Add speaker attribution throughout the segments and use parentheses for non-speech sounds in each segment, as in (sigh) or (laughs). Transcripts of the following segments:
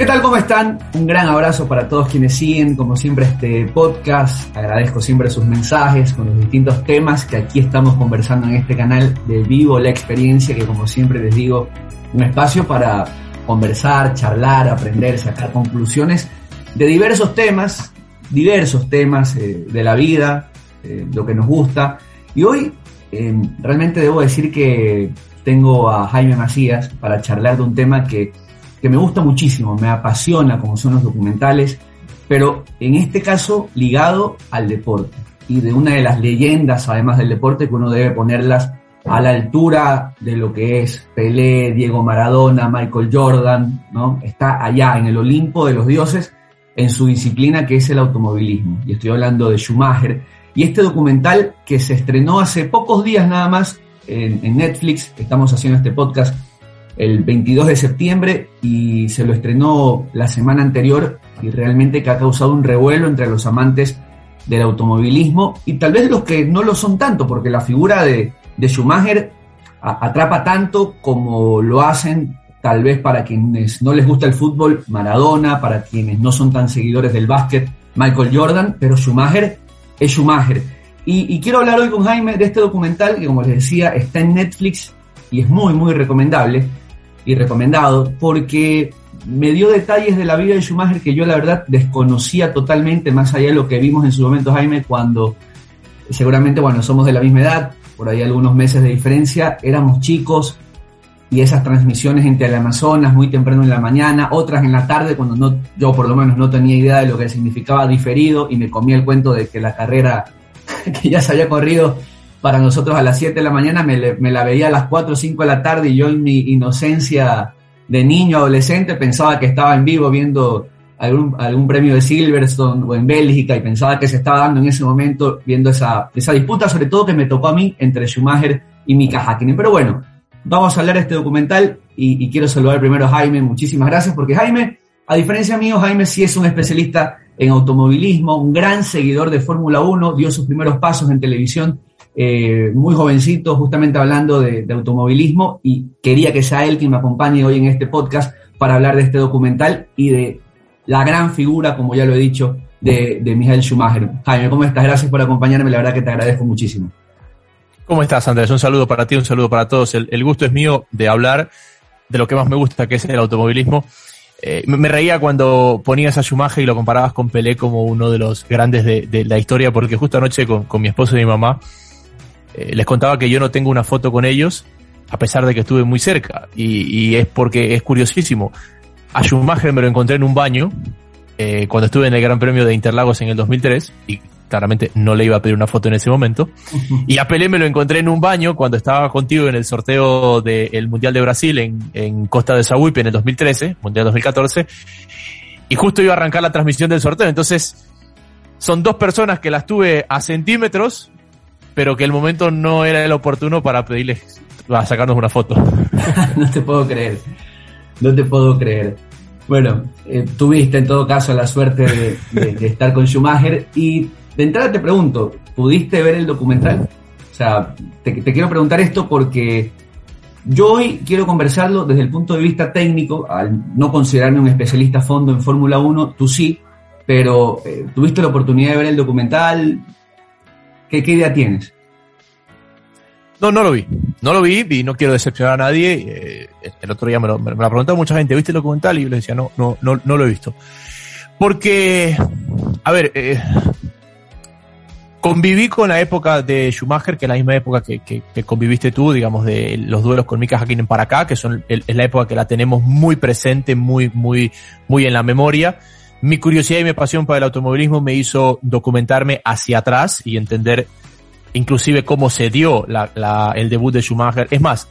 Speaker 1: ¿Qué tal? ¿Cómo están? Un gran abrazo para todos quienes siguen, como siempre, este podcast. Agradezco siempre sus mensajes con los distintos temas que aquí estamos conversando en este canal de Vivo la Experiencia, que como siempre les digo, un espacio para conversar, charlar, aprender, sacar conclusiones de diversos temas, diversos temas eh, de la vida, eh, lo que nos gusta. Y hoy eh, realmente debo decir que tengo a Jaime Macías para charlar de un tema que que me gusta muchísimo, me apasiona como son los documentales, pero en este caso ligado al deporte y de una de las leyendas además del deporte que uno debe ponerlas a la altura de lo que es Pelé, Diego Maradona, Michael Jordan, ¿no? Está allá en el Olimpo de los dioses en su disciplina que es el automovilismo. Y estoy hablando de Schumacher. Y este documental que se estrenó hace pocos días nada más en, en Netflix, estamos haciendo este podcast el 22 de septiembre y se lo estrenó la semana anterior y realmente que ha causado un revuelo entre los amantes del automovilismo y tal vez los que no lo son tanto, porque la figura de, de Schumacher atrapa tanto como lo hacen tal vez para quienes no les gusta el fútbol, Maradona, para quienes no son tan seguidores del básquet, Michael Jordan, pero Schumacher es Schumacher. Y, y quiero hablar hoy con Jaime de este documental que, como les decía, está en Netflix y es muy, muy recomendable y recomendado porque me dio detalles de la vida de Schumacher que yo la verdad desconocía totalmente, más allá de lo que vimos en su momento, Jaime, cuando seguramente, bueno, somos de la misma edad, por ahí algunos meses de diferencia, éramos chicos y esas transmisiones entre el Amazonas muy temprano en la mañana, otras en la tarde, cuando no, yo por lo menos no tenía idea de lo que significaba diferido y me comía el cuento de que la carrera (laughs) que ya se había corrido para nosotros a las 7 de la mañana, me, me, la veía a las 4 o 5 de la tarde y yo en mi inocencia de niño, adolescente, pensaba que estaba en vivo viendo algún, algún premio de Silverstone o en Bélgica y pensaba que se estaba dando en ese momento viendo esa, esa disputa, sobre todo que me tocó a mí entre Schumacher y Mika Hakkinen. Pero bueno, vamos a hablar de este documental y, y quiero saludar primero a Jaime, muchísimas gracias, porque Jaime, a diferencia mío, Jaime sí es un especialista en automovilismo, un gran seguidor de Fórmula 1, dio sus primeros pasos en televisión eh, muy jovencito, justamente hablando de, automovilismo, y quería que sea él quien me acompañe hoy en este podcast para hablar de este documental y de la gran figura, como ya lo he dicho, de, de Michael Schumacher. Jaime, ¿cómo estás? Gracias por acompañarme, la verdad que te agradezco muchísimo.
Speaker 2: ¿Cómo estás, Andrés? Un saludo para ti, un saludo para todos. El, gusto es mío de hablar de lo que más me gusta, que es el automovilismo. Eh, me reía cuando ponías a Schumacher y lo comparabas con Pelé como uno de los grandes de, la historia, porque justo anoche con mi esposo y mi mamá eh, les contaba que yo no tengo una foto con ellos, a pesar de que estuve muy cerca. Y, y es porque es curiosísimo. A Schumacher me lo encontré en un baño eh, cuando estuve en el Gran Premio de Interlagos en el 2003 y claramente no le iba a pedir una foto en ese momento. (laughs) Y a Pelé me lo encontré en un baño cuando estaba contigo en el sorteo del Mundial de Brasil en, en Costa de Sahuipe en el 2013, Mundial 2014. Y justo iba a arrancar la transmisión del sorteo. Entonces, son dos personas que las tuve a centímetros pero que el momento no era el oportuno para pedirles a sacarnos una foto. (laughs)
Speaker 1: no te puedo creer, no te puedo creer. Bueno, eh, tuviste en todo caso la suerte de, estar con Schumacher y de entrada te pregunto, ¿pudiste ver el documental? O sea, te, te quiero preguntar esto porque yo hoy quiero conversarlo desde el punto de vista técnico, al no considerarme un especialista a fondo en Fórmula 1, tú sí, pero eh, ¿tuviste la oportunidad de ver el documental? ¿Qué, ¿Qué, idea tienes?
Speaker 2: No, no lo vi. No lo vi y no quiero decepcionar a nadie. Eh, el otro día me lo, me lo ha mucha gente, ¿viste el documental? Y yo le decía, no, no, no, no lo he visto. Porque, a ver, eh, conviví con la época de Schumacher, que es la misma época que, que, que conviviste tú, digamos, de los duelos con Mika Hakkinen para acá, que son, es la época que la tenemos muy presente, muy, muy, muy en la memoria mi curiosidad y mi pasión para el automovilismo me hizo documentarme hacia atrás y entender inclusive cómo se dio el debut de Schumacher. Es más,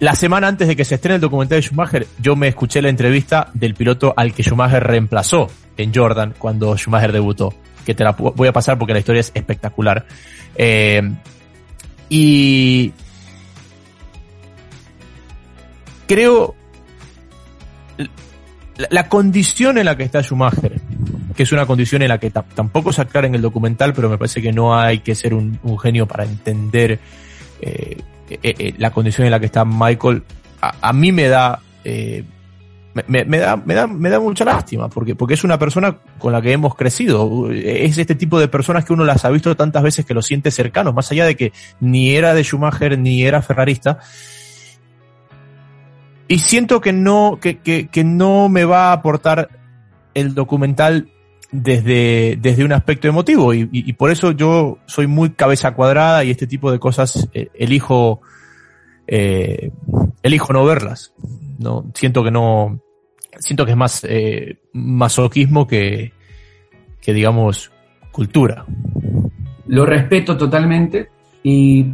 Speaker 2: la semana antes de que se estrene el documental de Schumacher, yo me escuché la entrevista del piloto al que Schumacher reemplazó en Jordan cuando Schumacher debutó, que te la voy a pasar porque la historia es espectacular. Eh, y creo la, condición en la que está Schumacher, que es una condición en la que tampoco se aclara en el documental, pero me parece que no hay que ser un, genio para entender eh, eh, eh, la condición en la que está Michael, a, mí me da, eh, me, da, me, da, me da mucha lástima, porque, porque es una persona con la que hemos crecido. Es este tipo de personas que uno las ha visto tantas veces que lo siente cercanos, más allá de que ni era de Schumacher ni era ferrarista. Y siento que no, que, que, que no me va a aportar el documental desde, desde un aspecto emotivo. Y, y, por eso yo soy muy cabeza cuadrada y este tipo de cosas eh, elijo eh, elijo no verlas no siento que no siento que es más eh, masoquismo que, que digamos cultura.
Speaker 1: Lo respeto totalmente y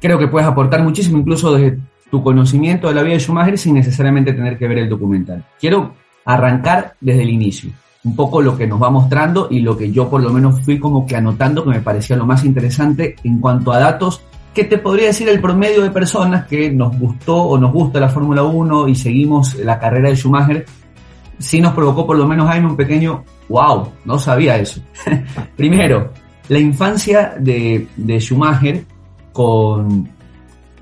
Speaker 1: creo que puedes aportar muchísimo incluso desde tu conocimiento de la vida de Schumacher sin necesariamente tener que ver el documental quiero arrancar desde el inicio. Un poco lo que nos va mostrando y lo que yo por lo menos fui como que anotando que me parecía lo más interesante en cuanto a datos que te podría decir el promedio de personas que nos gustó o nos gusta la Fórmula 1 y seguimos la carrera de Schumacher, sí nos provocó por lo menos Jaime un pequeño wow, no sabía eso. (laughs) Primero, la infancia de, de Schumacher con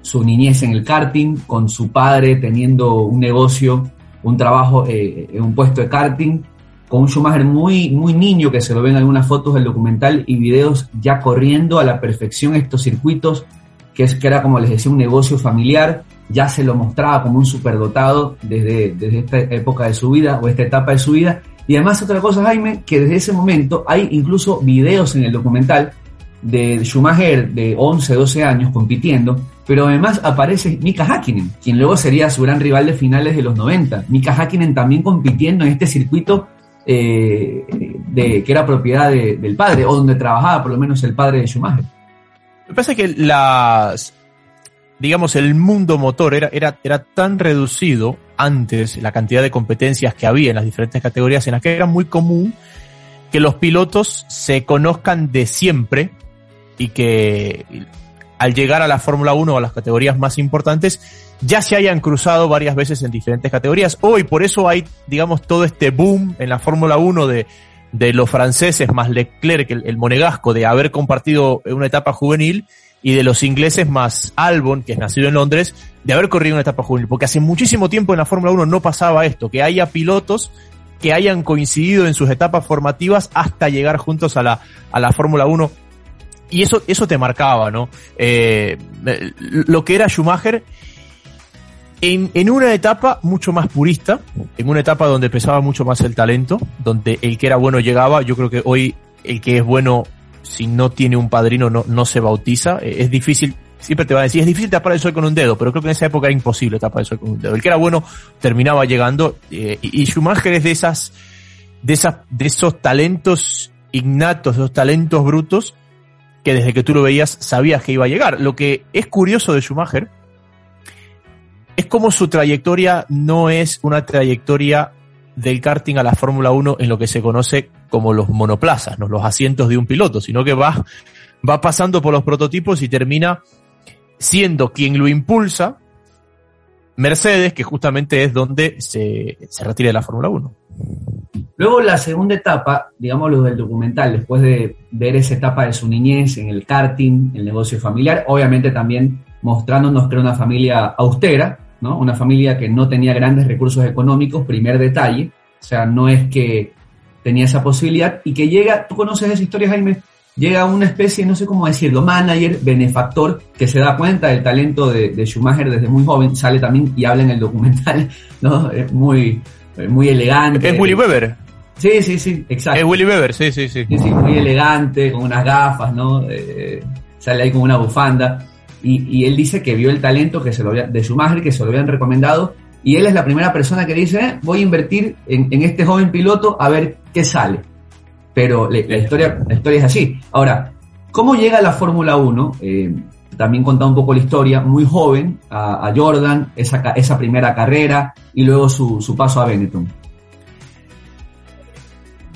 Speaker 1: su niñez en el karting, con su padre teniendo un negocio un trabajo eh, en un puesto de karting, con un Schumacher muy, muy niño, que se lo ven en algunas fotos del documental y videos ya corriendo a la perfección estos circuitos, que, es, que era como les decía un negocio familiar, ya se lo mostraba como un superdotado desde, desde esta época de su vida o esta etapa de su vida. Y además otra cosa, Jaime, que desde ese momento hay incluso videos en el documental de Schumacher de 11, 12 años compitiendo, pero además aparece Mika Hakkinen, quien luego sería su gran rival de finales de los 90. Mika Hakkinen también compitiendo en este circuito eh, de, que era propiedad del padre, o donde trabajaba por lo menos el padre de Schumacher.
Speaker 2: Me parece que las, digamos, el mundo motor era, era, era tan reducido antes, la cantidad de competencias que había en las diferentes categorías, en las que era muy común que los pilotos se conozcan de siempre y que al llegar a la Fórmula 1 o a las categorías más importantes, ya se hayan cruzado varias veces en diferentes categorías. Hoy por eso hay, digamos, todo este boom en la Fórmula 1 de, de los franceses más Leclerc, el, el, monegasco, de haber compartido una etapa juvenil, y de los ingleses más Albon, que es nacido en Londres, de haber corrido una etapa juvenil. Porque hace muchísimo tiempo en la Fórmula 1 no pasaba esto, que haya pilotos que hayan coincidido en sus etapas formativas hasta llegar juntos a la, a la Fórmula 1 y eso, eso te marcaba, ¿no? Eh, lo que era Schumacher en, en, una etapa mucho más purista, en una etapa donde pesaba mucho más el talento, donde el que era bueno llegaba, yo creo que hoy el que es bueno, si no tiene un padrino, no, no se bautiza, eh, es difícil, siempre te va a decir, es difícil tapar el sol con un dedo, pero creo que en esa época era imposible tapar el sol con un dedo. El que era bueno terminaba llegando, eh, y, y Schumacher es de esas, de esas, de esos talentos innatos, de esos talentos brutos, que desde que tú lo veías sabías que iba a llegar. Lo que es curioso de Schumacher es como su trayectoria no es una trayectoria del karting a la Fórmula 1 en lo que se conoce como los monoplazas, ¿no? los asientos de un piloto, sino que va, va pasando por los prototipos y termina siendo quien lo impulsa Mercedes, que justamente es donde se, se retira de la Fórmula 1.
Speaker 1: Luego la segunda etapa, digamos lo del documental, después de ver esa etapa de su niñez en el karting, el negocio familiar, obviamente también mostrándonos que era una familia austera, ¿no? Una familia que no tenía grandes recursos económicos, primer detalle, o sea, no es que tenía esa posibilidad y que llega, tú conoces esa historia, Jaime, llega una especie, no sé cómo decirlo, manager, benefactor, que se da cuenta del talento de, Schumacher desde muy joven, sale también y habla en el documental, (laughs) ¿no? Es muy, muy elegante.
Speaker 2: Es Willy Weber.
Speaker 1: Sí, sí, sí, exacto.
Speaker 2: Es Willy Weber, sí, sí, sí.
Speaker 1: Sí, sí, muy elegante, con unas gafas, ¿no? Eh, sale ahí con una bufanda. Y, y, él dice que vio el talento que se lo había, de Schumacher, que se lo habían recomendado. Y él es la primera persona que dice, eh, voy a invertir en, en, este joven piloto a ver qué sale. Pero le, la, historia, la historia es así. Ahora, ¿cómo llega a la Fórmula 1? Eh, también contaba un poco la historia, muy joven, a, a Jordan, esa, esa, primera carrera y luego su, su paso a Benetton.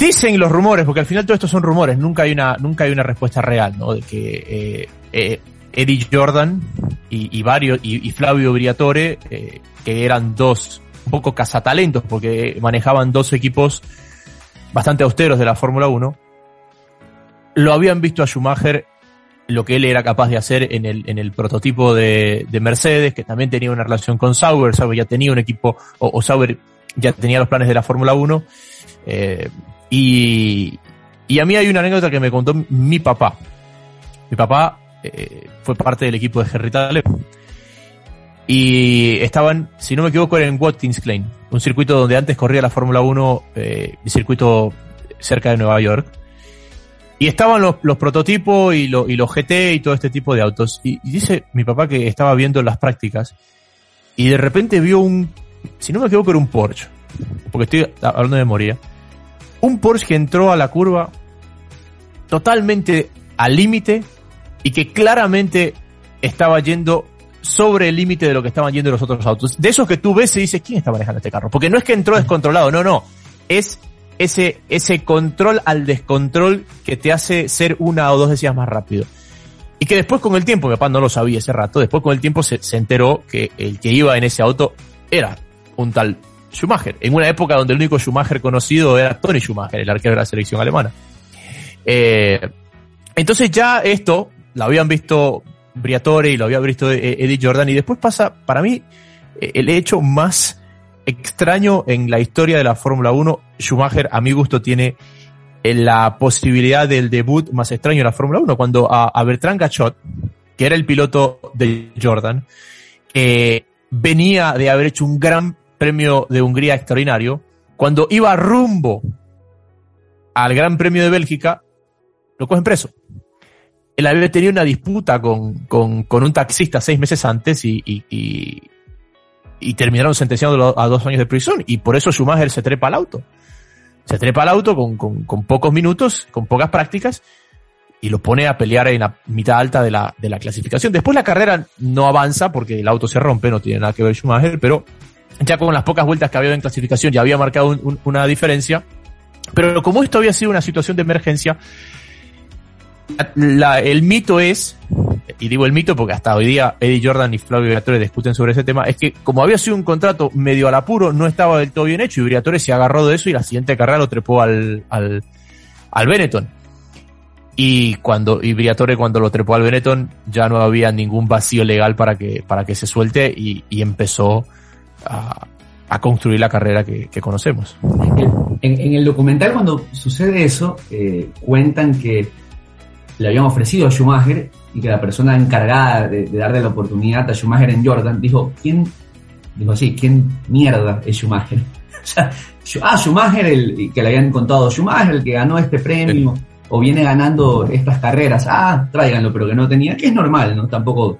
Speaker 2: Dicen los rumores, porque al final todo esto son rumores, nunca hay una, nunca hay una respuesta real, ¿no? De que eh, eh, Eddie Jordan y, y varios, y, Flavio Briatore, eh, que eran dos un poco cazatalentos, porque manejaban dos equipos bastante austeros de la Fórmula 1, lo habían visto a Schumacher lo que él era capaz de hacer en el, en el prototipo de, Mercedes, que también tenía una relación con Sauber, Sauber ya tenía un equipo, o, Sauber ya tenía los planes de la Fórmula 1, eh, y, y a mí hay una anécdota que me contó mi papá. Mi papá eh, fue parte del equipo de Henry. Y estaban, si no me equivoco, en Watkins Glen, un circuito donde antes corría la Fórmula 1, eh, circuito cerca de Nueva York. Y estaban los, los prototipos y, y, los GT y todo este tipo de autos. Y, dice mi papá que estaba viendo las prácticas y de repente vio un, si no me equivoco, era un Porsche, porque estoy hablando de memoria, un Porsche que entró a la curva totalmente al límite y que claramente estaba yendo sobre el límite de lo que estaban yendo los otros autos. De esos que tú ves y dices, ¿quién está manejando este carro? Porque no es que entró descontrolado, no, no. Es ese, ese control al descontrol que te hace ser una o dos décimas más rápido. Y que después con el tiempo, mi papá no lo sabía ese rato, después con el tiempo se, se enteró que el que iba en ese auto era un tal Schumacher, en una época donde el único Schumacher conocido era Tony Schumacher, el arquero de la selección alemana. Eh, entonces ya esto lo habían visto Briatore y lo había visto Eddie Jordan y después pasa, para mí, el hecho más extraño en la historia de la Fórmula 1. Schumacher, a mi gusto, tiene eh, la posibilidad del debut más extraño en la Fórmula 1, cuando a, Bertrand Gachot, que era el piloto de Jordan, eh, venía de haber hecho un gran premio de Hungría extraordinario, cuando iba rumbo al Gran Premio de Bélgica, lo cogen preso. Él había tenido una disputa con, un taxista seis meses antes y, y, terminaron sentenciándolo a dos años de prisión. Y por eso Schumacher se trepa al auto. Se trepa al auto con, con, pocos minutos, con pocas prácticas, y lo pone a pelear en la mitad alta de la, de la clasificación. Después la carrera no avanza porque el auto se rompe, no tiene nada que ver Schumacher, pero ya con las pocas vueltas que había en clasificación ya había marcado una diferencia. Pero como esto había sido una situación de emergencia, el mito es, y digo el mito porque hasta hoy día Eddie Jordan y Flavio Briatore discuten sobre ese tema, es que como había sido un contrato medio al apuro, no estaba del todo bien hecho y Briatore se agarró de eso y la siguiente carrera lo trepó al, al, al Benetton. Y cuando, y Briatore cuando lo trepó al Benetton ya no había ningún vacío legal para que, para que se suelte y, empezó a, construir la carrera que, conocemos.
Speaker 1: En, el documental cuando sucede eso, eh, cuentan que le habían ofrecido a Schumacher y que la persona encargada de, darle la oportunidad a Schumacher en Jordan dijo, ¿quién? Dijo así, ¿quién mierda es Schumacher? (laughs) o sea, ah, Schumacher, el que le habían contado, Schumacher, el que ganó este premio, o viene ganando estas carreras, ah, tráiganlo, pero que no tenía, que es normal, ¿no? Tampoco,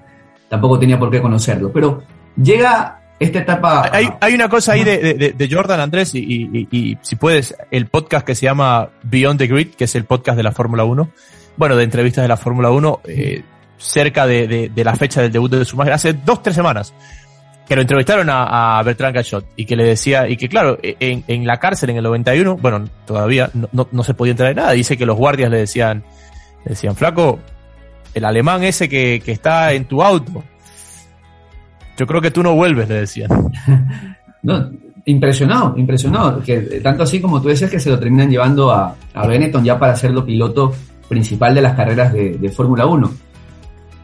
Speaker 1: tampoco tenía por qué conocerlo. Pero llega esta etapa.
Speaker 2: Hay, una cosa ahí de, Jordan, Andrés, y, y, si puedes, el podcast que se llama Beyond the Grid, que es el podcast de la Fórmula 1 bueno, de entrevistas de la Fórmula 1, eh, cerca de, la fecha del debut de Schumacher, hace dos, tres semanas, que lo entrevistaron a, Bertrand Gachot y que le decía, y que claro, en, la cárcel en el 91, bueno, todavía no, se podía entrar en nada, dice que los guardias le decían, le decían, flaco, el alemán ese que, está en tu auto, yo creo que tú no vuelves, le decían. (laughs)
Speaker 1: No, impresionado, impresionado, que tanto así como tú decías que se lo terminan llevando a, a Benetton ya para hacerlo piloto principal de las carreras de, Fórmula 1.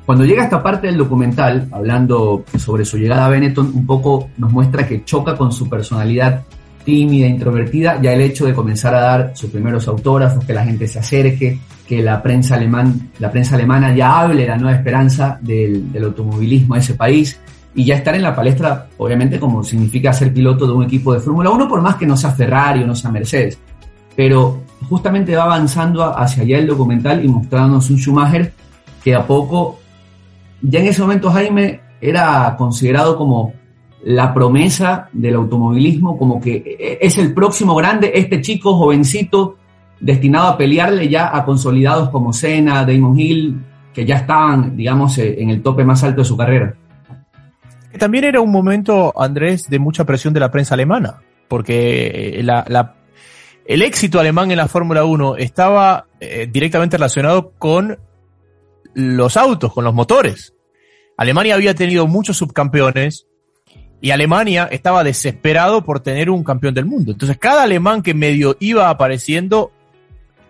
Speaker 1: Cuando llega esta parte del documental, hablando sobre su llegada a Benetton, un poco nos muestra que choca con su personalidad tímida, introvertida, ya el hecho de comenzar a dar sus primeros autógrafos, que la gente se acerque, que la prensa, alemán, la prensa alemana ya hable de la nueva esperanza del, del automovilismo de ese país y ya estar en la palestra, obviamente, como significa ser piloto de un equipo de Fórmula 1, por más que no sea Ferrari o no sea Mercedes. Pero justamente va avanzando hacia allá el documental y mostrándonos un Schumacher que a poco, ya en ese momento Jaime era considerado como la promesa del automovilismo, como que es el próximo grande, este chico jovencito destinado a pelearle ya a consolidados como Senna, Damon Hill, que ya estaban, digamos, eh, en el tope más alto de su carrera.
Speaker 2: También era un momento, Andrés, de mucha presión de la prensa alemana, porque eh, el éxito alemán en la Fórmula 1 estaba eh, directamente relacionado con los autos, con los motores. Alemania había tenido muchos subcampeones y Alemania estaba desesperado por tener un campeón del mundo. Entonces cada alemán que medio iba apareciendo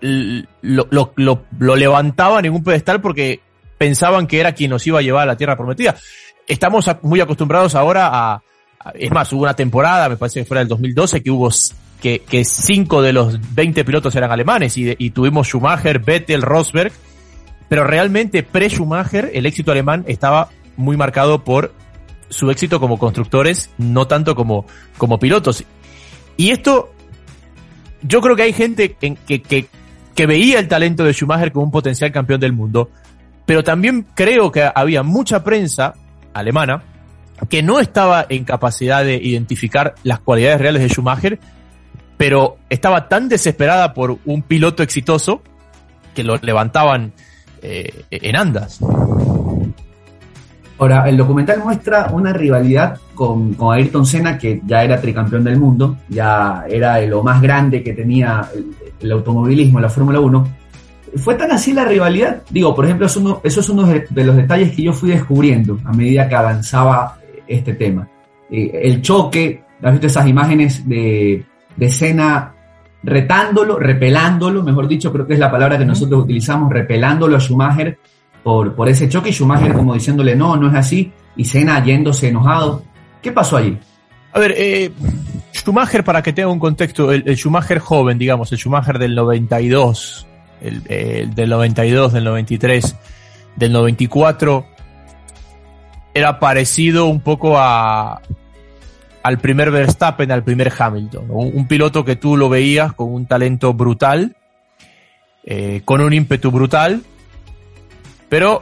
Speaker 2: lo, lo, en un pedestal porque pensaban que era quien nos iba a llevar a la tierra prometida. Estamos muy acostumbrados ahora a, es más, hubo una temporada, me parece que fuera del 2012, que hubo que, que cinco de los 20 pilotos eran alemanes y, tuvimos Schumacher, Vettel, Rosberg, pero realmente pre-Schumacher el éxito alemán estaba muy marcado por su éxito como constructores, no tanto como, como pilotos. Y esto, yo creo que hay gente que, que, que veía el talento de Schumacher como un potencial campeón del mundo, pero también creo que había mucha prensa alemana que no estaba en capacidad de identificar las cualidades reales de Schumacher, pero estaba tan desesperada por un piloto exitoso que lo levantaban eh, en andas.
Speaker 1: Ahora, el documental muestra una rivalidad con, con, Ayrton Senna, que ya era tricampeón del mundo, ya era lo más grande que tenía el, automovilismo, la Fórmula 1. Fue tan así la rivalidad, digo, por ejemplo, eso, uno, eso es uno de, los detalles que yo fui descubriendo a medida que avanzaba este tema. Eh, el choque, ¿has visto esas imágenes de, de retándolo, repelándolo, mejor dicho, creo que es la palabra que nosotros utilizamos, repelándolo a Schumacher por, por ese choque y Schumacher como diciéndole no, no es así, y Senna yéndose enojado. ¿Qué pasó allí?
Speaker 2: A ver, eh, Schumacher, para que tenga un contexto, el, Schumacher joven, digamos, el Schumacher del 92, el, del 92, del 93, del 94, era parecido un poco a, al primer Verstappen, al primer Hamilton. Un, piloto que tú lo veías con un talento brutal, eh, con un ímpetu brutal, pero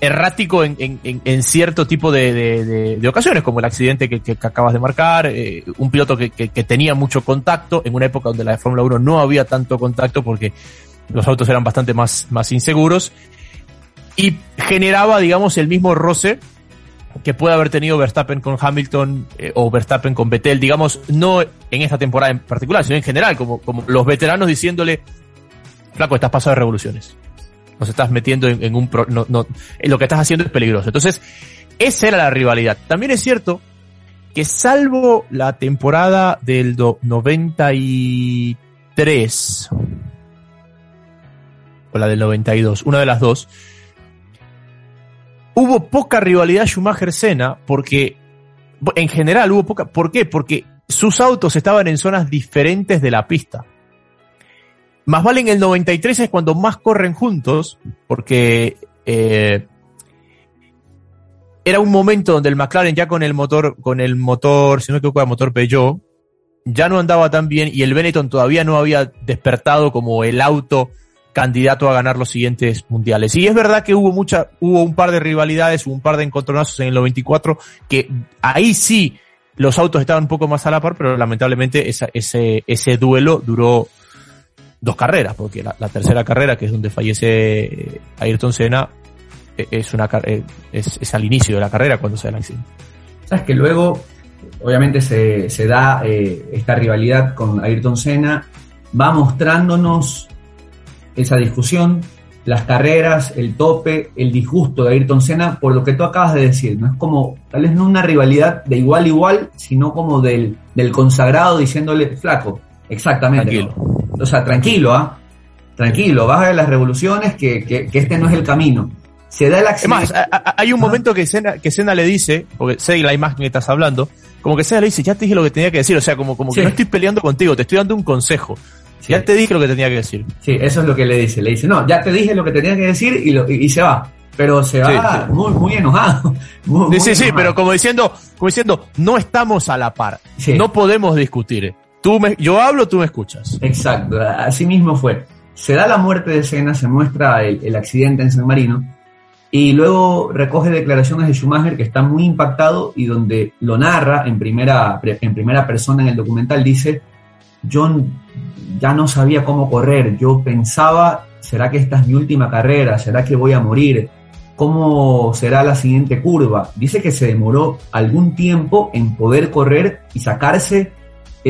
Speaker 2: errático en, cierto tipo de, ocasiones, como el accidente que, acabas de marcar, eh, un piloto que, tenía mucho contacto en una época donde la de Fórmula 1 no había tanto contacto porque los autos eran bastante más, más inseguros y generaba, digamos, el mismo roce que puede haber tenido Verstappen con Hamilton eh, o Verstappen con Vettel, digamos, no en esta temporada en particular, sino en general, como, como los veteranos diciéndole, flaco, estás pasado de revoluciones. Nos estás metiendo en, un... Pro, no, no, lo que estás haciendo es peligroso. Entonces, esa era la rivalidad. También es cierto que salvo la temporada del 93 o la del 92, una de las dos, hubo poca rivalidad Schumacher-Senna porque en general hubo poca. ¿Por qué? Porque sus autos estaban en zonas diferentes de la pista. Más vale en el 93 es cuando más corren juntos, porque eh, era un momento donde el McLaren ya con el motor, con el motor, si no me equivoco, el motor Peugeot, ya no andaba tan bien y el Benetton todavía no había despertado como el auto candidato a ganar los siguientes mundiales. Y es verdad que hubo mucha, hubo un par de rivalidades, un par de encontronazos en el 94, que ahí sí los autos estaban un poco más a la par, pero lamentablemente ese, ese duelo duró dos carreras, porque la, tercera carrera, que es donde fallece eh, Ayrton Senna, e, es una e, es, es al inicio de la carrera cuando se da el accidente.
Speaker 1: Sabes que luego, obviamente se, se da eh, esta rivalidad con Ayrton Senna, va mostrándonos esa discusión, las carreras, el tope, el disgusto de Ayrton Senna, por lo que tú acabas de decir, ¿no? Es como, tal vez no una rivalidad de igual a igual, sino como del, del consagrado diciéndole, flaco, exactamente. Tranquilo. O sea, tranquilo, ¿ah? Tranquilo, baja de las revoluciones, que, que, que, este no es el camino. Se da el
Speaker 2: accidente. Es más, hay un momento que Senna, que le dice, porque sé la imagen que estás hablando, como que Senna le dice, ya te dije lo que tenía que decir, o sea, como, como que no estoy peleando contigo, te estoy dando un consejo. Ya te dije lo que tenía que decir.
Speaker 1: Sí, eso es lo que le dice. Le dice, no, ya te dije lo que tenía que decir y, lo, y, se va. Pero se va Muy, muy enojado. (laughs)
Speaker 2: sí, sí, pero como diciendo, como diciendo, no estamos a la par. No podemos discutir. Tú me, yo hablo, tú me escuchas.
Speaker 1: Exacto, así mismo fue. Se da la muerte de Senna, se muestra el, el accidente en San Marino y luego recoge declaraciones de Schumacher que está muy impactado y donde lo narra en primera, en primera persona en el documental. Dice, yo ya no sabía cómo correr, yo pensaba, ¿será que esta es mi última carrera? ¿Será que voy a morir? ¿Cómo será la siguiente curva? Dice que se demoró algún tiempo en poder correr y sacarse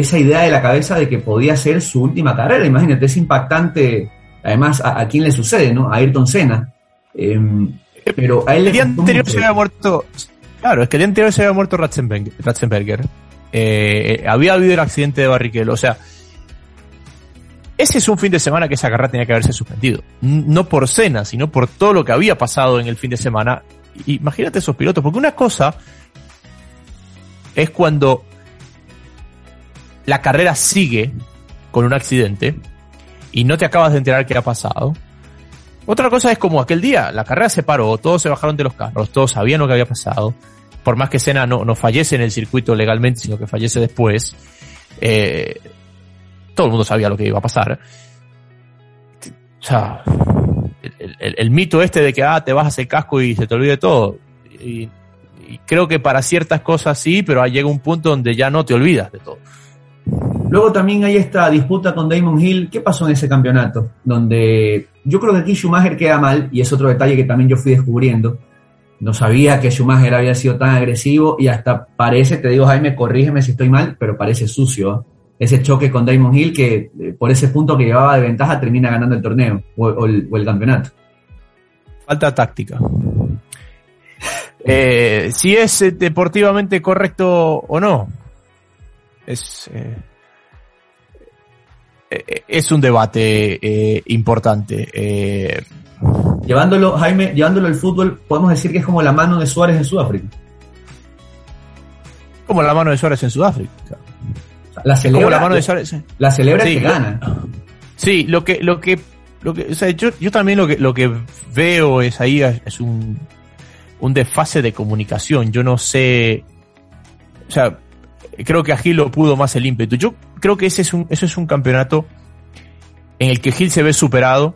Speaker 1: esa idea de la cabeza de que podía ser su última carrera. Imagínate, es impactante, además, a, quién le sucede, ¿no? A Ayrton Senna. Em, pero a él
Speaker 2: el día anterior se había muerto, claro, es que el día anterior se había muerto Ratzenberger. Eh, había habido el accidente de Barrichello, o sea, ese es un fin de semana que esa carrera tenía que haberse suspendido. No por cena, sino por todo lo que había pasado en el fin de semana. Imagínate esos pilotos, porque una cosa es cuando la carrera sigue con un accidente y no te acabas de enterar qué ha pasado. Otra cosa es como aquel día, la carrera se paró, todos se bajaron de los carros, todos sabían lo que había pasado. Por más que Senna no, no fallece en el circuito legalmente, sino que fallece después, eh, todo el mundo sabía lo que iba a pasar. O sea, el, mito este de que ah, te a hacer casco y se te olvide todo. Y, creo que para ciertas cosas sí, pero llega un punto donde ya no te olvidas de todo.
Speaker 1: Luego también hay esta disputa con Damon Hill. ¿Qué pasó en ese campeonato? Donde yo creo que aquí Schumacher queda mal, y es otro detalle que también yo fui descubriendo. No sabía que Schumacher había sido tan agresivo y hasta parece, te digo Jaime, corrígeme si estoy mal, pero parece sucio. ¿eh? ese choque con Damon Hill que eh, por ese punto que llevaba de ventaja termina ganando el torneo o, el, campeonato.
Speaker 2: Falta táctica. Eh, si es deportivamente correcto o no, es, es un debate importante.
Speaker 1: Llevándolo, Jaime, llevándolo al fútbol, podemos decir que es como la mano de Suárez en Sudáfrica.
Speaker 2: Como la mano de Suárez en Sudáfrica.
Speaker 1: La celebra, la, mano de la celebra que gana.
Speaker 2: Sí, lo que, lo que, lo que, o sea, yo, yo también lo que, lo que veo es ahí es un, un desfase de comunicación. Yo no sé, o sea, creo que a Gil lo pudo más el ímpetu. Yo creo que ese es un, eso es un campeonato en el que Gil se ve superado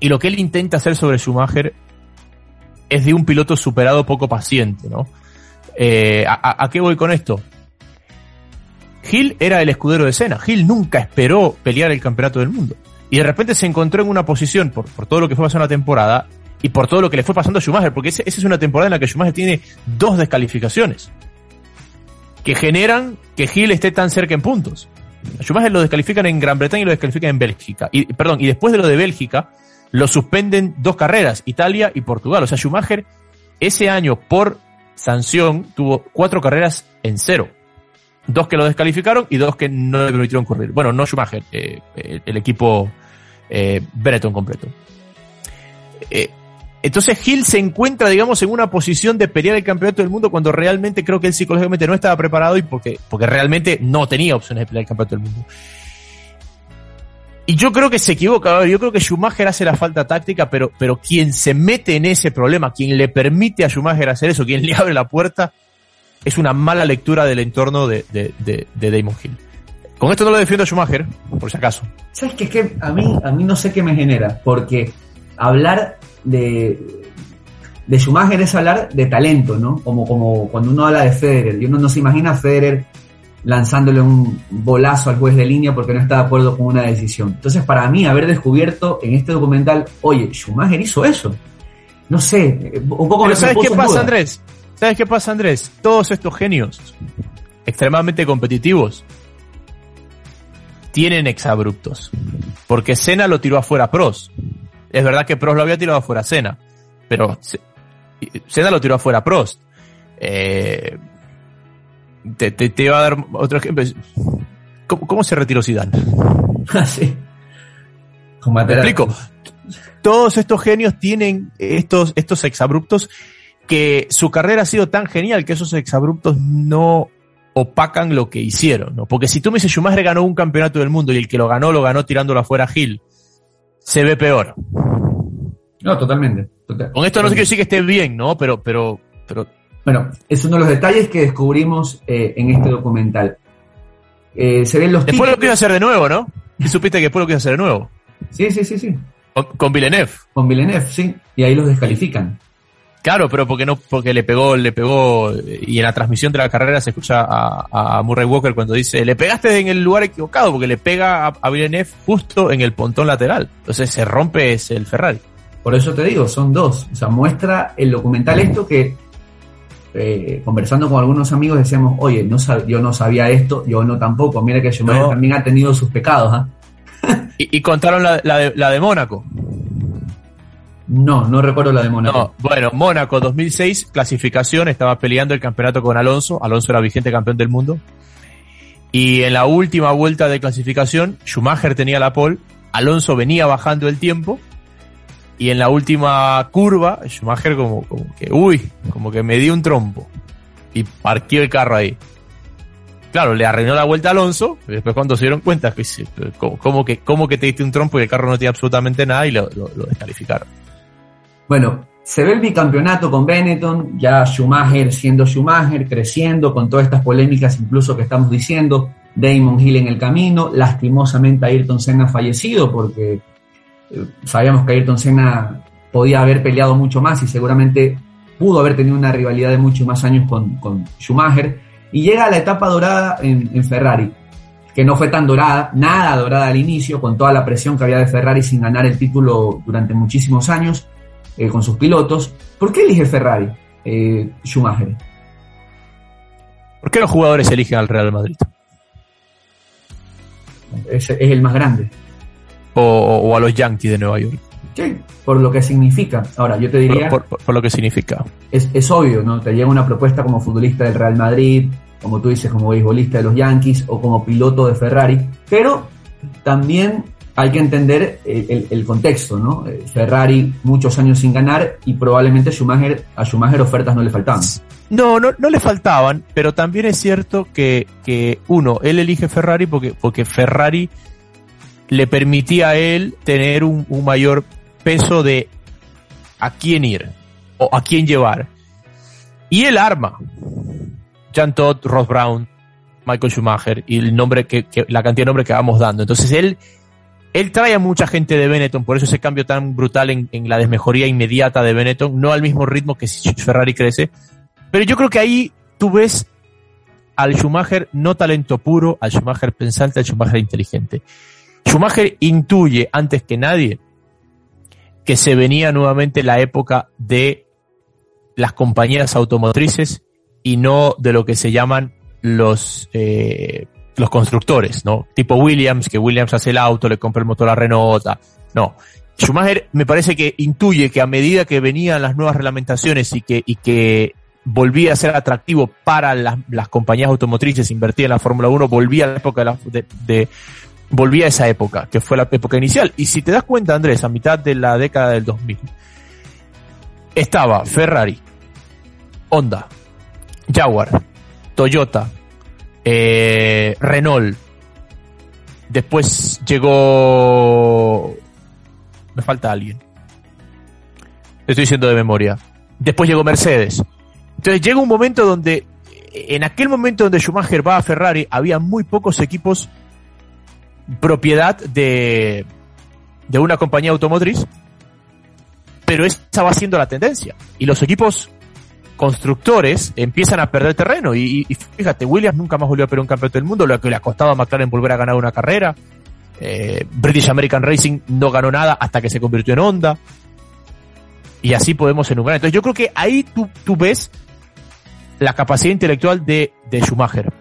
Speaker 2: y lo que él intenta hacer sobre Schumacher es de un piloto superado poco paciente, ¿no? Eh, ¿a, ¿A qué voy con esto? Gil era el escudero de Senna. Gil nunca esperó pelear el campeonato del mundo. Y de repente se encontró en una posición por, por todo lo que fue pasando la temporada y por todo lo que le fue pasando a Schumacher, porque esa es una temporada en la que Schumacher tiene dos descalificaciones que generan que Gil esté tan cerca en puntos. Schumacher lo descalifican en Gran Bretaña y lo descalifican en Bélgica. Y, perdón, y después de lo de Bélgica, lo suspenden dos carreras, Italia y Portugal. O sea, Schumacher ese año por sanción tuvo cuatro carreras en cero dos que lo descalificaron y dos que no le permitieron correr. Bueno, no Schumacher, eh, el equipo eh, Benetton completo. Eh, entonces Hill se encuentra, digamos, en una posición de pelear el campeonato del mundo cuando realmente creo que él psicológicamente no estaba preparado y porque, porque realmente no tenía opciones de pelear el campeonato del mundo. Y yo creo que se equivoca, yo creo que Schumacher hace la falta táctica, pero, pero quien se mete en ese problema, quien le permite a Schumacher hacer eso, quien le (laughs) abre la puerta, es una mala lectura del entorno de, de, Damon Hill. Con esto no lo defiendo a Schumacher, por si acaso.
Speaker 1: ¿Sabes qué? Que a mí, a mí no sé qué me genera, porque hablar de, de Schumacher es hablar de talento, ¿no? Como, como cuando uno habla de Federer, y uno no se imagina a Federer lanzándole un bolazo al juez de línea porque no está de acuerdo con una decisión. Entonces, para mí, haber descubierto en este documental, oye, Schumacher hizo eso. No sé, un poco...
Speaker 2: Pero ¿sabes qué pasa, Andrés? ¿Sabes qué pasa, Andrés? Todos estos genios extremadamente competitivos tienen exabruptos. Porque Cena lo tiró afuera a Pros. Es verdad que Pros lo había tirado afuera a Cena. Pero Cena lo tiró afuera a Prost. Eh, te, te, a dar otro ejemplo. ¿Cómo, se retiró Zidane? (laughs)
Speaker 1: Ah, sí.
Speaker 2: ¿Me explico? Todos estos genios tienen estos, estos exabruptos que su carrera ha sido tan genial que esos exabruptos no opacan lo que hicieron, ¿no? Porque si tú me dices Schumacher ganó un campeonato del mundo y el que lo ganó lo ganó tirándolo afuera a Gil, se ve peor.
Speaker 1: No, totalmente.
Speaker 2: Con esto no sé que decir que esté bien, ¿no? Pero, pero, pero.
Speaker 1: Bueno, es uno de los detalles que descubrimos eh, en este documental.
Speaker 2: Eh, se ven los Después lo quiso hacer de nuevo, ¿no? Y supiste que después lo quiso hacer de nuevo.
Speaker 1: Sí, sí, sí, sí.
Speaker 2: Con, con Villeneuve.
Speaker 1: Con Villeneuve, sí. Y ahí los descalifican.
Speaker 2: Claro, pero porque no, porque le pegó, le pegó, y en la transmisión de la carrera se escucha a, Murray Walker cuando dice, le pegaste en el lugar equivocado, porque le pega a, Villeneuve justo en el pontón lateral. Entonces se rompe el Ferrari.
Speaker 1: Por eso te digo, son dos. O sea, muestra el documental esto que, eh, conversando con algunos amigos decíamos, oye, no yo no sabía esto, yo no tampoco. Mira que Schumacher también ha tenido sus pecados, ¿ah? (laughs)
Speaker 2: y, contaron la, la, de, la de Mónaco.
Speaker 1: No, no recuerdo la de Mónaco. No,
Speaker 2: bueno, Mónaco 2006, clasificación, estaba peleando el campeonato con Alonso. Alonso era vigente campeón del mundo. Y en la última vuelta de clasificación, Schumacher tenía la pole, Alonso venía bajando el tiempo y en la última curva, Schumacher como, como que, uy, como que me dio un trompo y parqueó el carro ahí. Claro, le arruinó la vuelta a Alonso, y después cuando se dieron cuenta, que ¿cómo, que, cómo que te diste un trompo y el carro no tiene absolutamente nada y lo, lo descalificaron?
Speaker 1: Bueno, se ve el bicampeonato con Benetton, ya Schumacher siendo Schumacher, creciendo con todas estas polémicas incluso que estamos diciendo, Damon Hill en el camino, lastimosamente Ayrton Senna fallecido porque eh, sabíamos que Ayrton Senna podía haber peleado mucho más y seguramente pudo haber tenido una rivalidad de muchos más años con, Schumacher y llega a la etapa dorada en, en Ferrari que no fue tan dorada, nada dorada al inicio, con toda la presión que había de Ferrari sin ganar el título durante muchísimos años. Eh, con sus pilotos. ¿Por qué elige Ferrari eh, Schumacher?
Speaker 2: ¿Por qué los jugadores eligen al Real Madrid?
Speaker 1: Es, el más grande.
Speaker 2: O, a los Yankees de Nueva York.
Speaker 1: Sí, por lo que significa. Ahora, yo te diría.
Speaker 2: Por, lo que significa.
Speaker 1: Es, es, obvio, ¿no? Te llega una propuesta como futbolista del Real Madrid, como tú dices, como beisbolista de los Yankees o como piloto de Ferrari, pero también hay que entender el, contexto, ¿no? Eh, Ferrari muchos años sin ganar y probablemente Schumacher, a Schumacher ofertas no le faltaban.
Speaker 2: No, no, no le faltaban, pero también es cierto que, que uno, él elige Ferrari porque, porque Ferrari le permitía a él tener un, un mayor peso de a quién ir o a quién llevar. Y él arma. Jan Todd, Ross Brown, Michael Schumacher y el nombre que, que, la cantidad de nombres que vamos dando. Entonces él él trae a mucha gente de Benetton, por eso ese cambio tan brutal en, la desmejoría inmediata de Benetton, no al mismo ritmo que si Ferrari crece. Pero yo creo que ahí tú ves al Schumacher no talento puro, al Schumacher pensante, al Schumacher inteligente. Schumacher intuye antes que nadie que se venía nuevamente la época de las compañías automotrices y no de lo que se llaman los eh, los constructores, ¿no? Tipo Williams, que Williams hace el auto, le compra el motor a Renault. No. Schumacher me parece que intuye que a medida que venían las nuevas reglamentaciones y que, y que volvía a ser atractivo para las, las compañías automotrices invertir en la Fórmula 1, volvía a la época de, de, volvía a esa época, que fue la época inicial. Y si te das cuenta, Andrés, a mitad de la década del 2000, estaba Ferrari, Honda, Jaguar, Toyota, eh, Renault. Después llegó. Me falta alguien. Estoy diciendo de memoria. Después llegó Mercedes. Entonces llega un momento donde, en aquel momento donde Schumacher va a Ferrari, había muy pocos equipos propiedad de, de una compañía automotriz, pero esa va siendo la tendencia. Y los equipos constructores empiezan a perder terreno. Y, fíjate, Williams nunca más volvió a perder un campeonato del mundo, lo que le ha costado a McLaren volver a ganar una carrera. Eh, British American Racing no ganó nada hasta que se convirtió en Honda. Y así podemos enumerar. Entonces yo creo que ahí tú, ves la capacidad intelectual de, de, Schumacher.